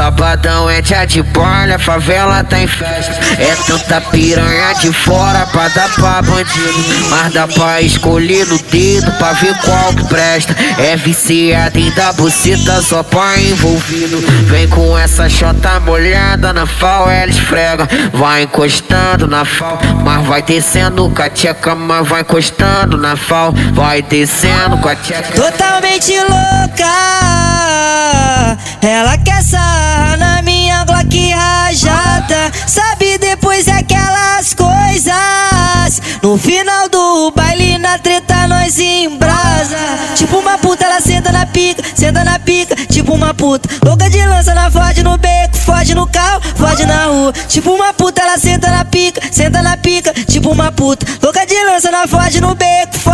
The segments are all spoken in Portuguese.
Sabadão é dia de bolha, favela tá em festa. É tanta piranha de fora pra dar pra bandido. Mas dá pra escolher no dedo pra ver qual que presta. É viciado em dar buceta só pra envolvido. Vem com essa chota molhada na fal, ela esfrega. Vai encostando na fal, mas vai descendo com a tcheca, mas vai encostando na fal. Vai descendo com a tcheca. Totalmente louca, ela quer na minha Glock rajada. Sabe depois aquelas coisas. No final do baile, na treta, nós embrasa. Tipo uma puta, ela senta na pica, senta na pica, tipo uma puta. Louca de lança na Ford no beco, foge no carro, foge na rua. Tipo uma puta, ela senta na pica, senta na pica, tipo uma puta. Louca de lança na Ford no beco,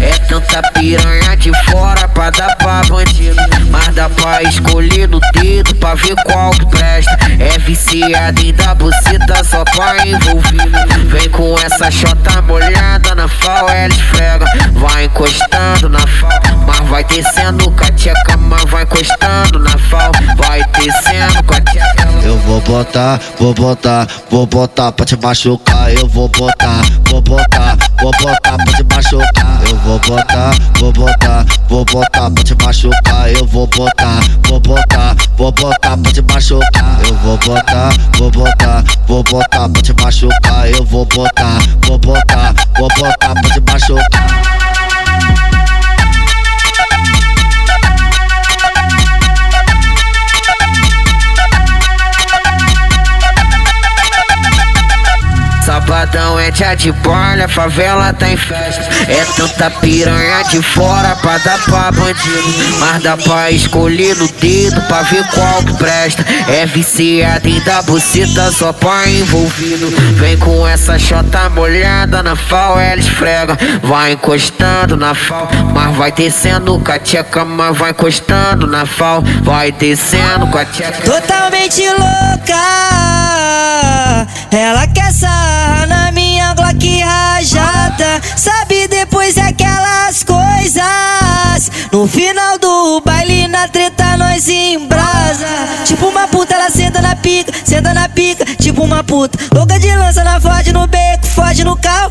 É tanta piranha de fora pra dar pra bandido. Mas dá pra escolher no dedo pra ver qual que presta. É viciado em dar buceta só pra envolvido. Vem com essa chota molhada na fal, ela esfrega. Vai encostando na fal, mas vai descendo com a tcheca, mas vai encostando na fal. Vai descendo com a tcheca. Vou botar, vou botar, vou botar pra te machucar. Eu vou botar, vou botar, vou botar pra te machucar. Eu vou botar, vou botar, vou botar pra te machucar. Eu vou botar, vou botar, vou botar pra te machucar. Eu vou botar, vou botar, vou botar pra te machucar. Eu vou botar, vou botar, vou botar pra te machucar. É dia de bolha, favela tá em festa. É tanta piranha de fora pra dar pra bandido. Mas dá pra escolher no dedo pra ver qual que presta. É viciado em dar buceta só pra envolvido. Vem com essa chota molhada na fal, ela esfrega. Vai encostando na fal, mas vai descendo com a tcheca, mas vai encostando na fal. Vai descendo com a tcheca. Totalmente louca, ela quer sarrar tipo uma puta. Louca de lança na Ford no beco, foge no carro,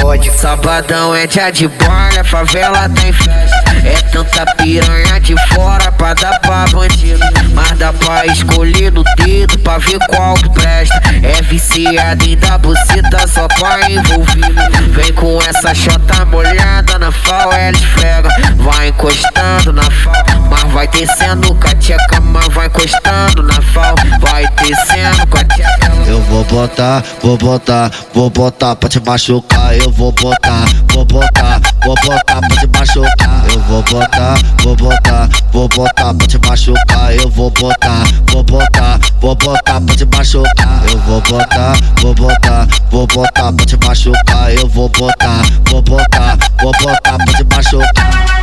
fode, Sabadão é dia de bolha, favela tá em festa. É tanta piranha de fora pra dar pra bandido. Mas dá pra escolher no dedo pra ver qual que presta. É viciado em dar buceta só pra envolvido. Essa chota molhada na fal, ela esfrega. Vai encostando na fal, mas vai descendo com a tcheca, mas vai encostando na fal. Vai descendo com a tcheca. Eu vou botar, vou botar, vou botar pra te machucar. Eu vou botar, vou botar, vou botar botar, vou botar, vou botar pra te machucar. Eu vou botar, vou botar, vou botar pra te machucar. Eu vou botar, vou botar, vou botar pra te machucar. Eu vou botar, vou botar, vou botar pra te machucar.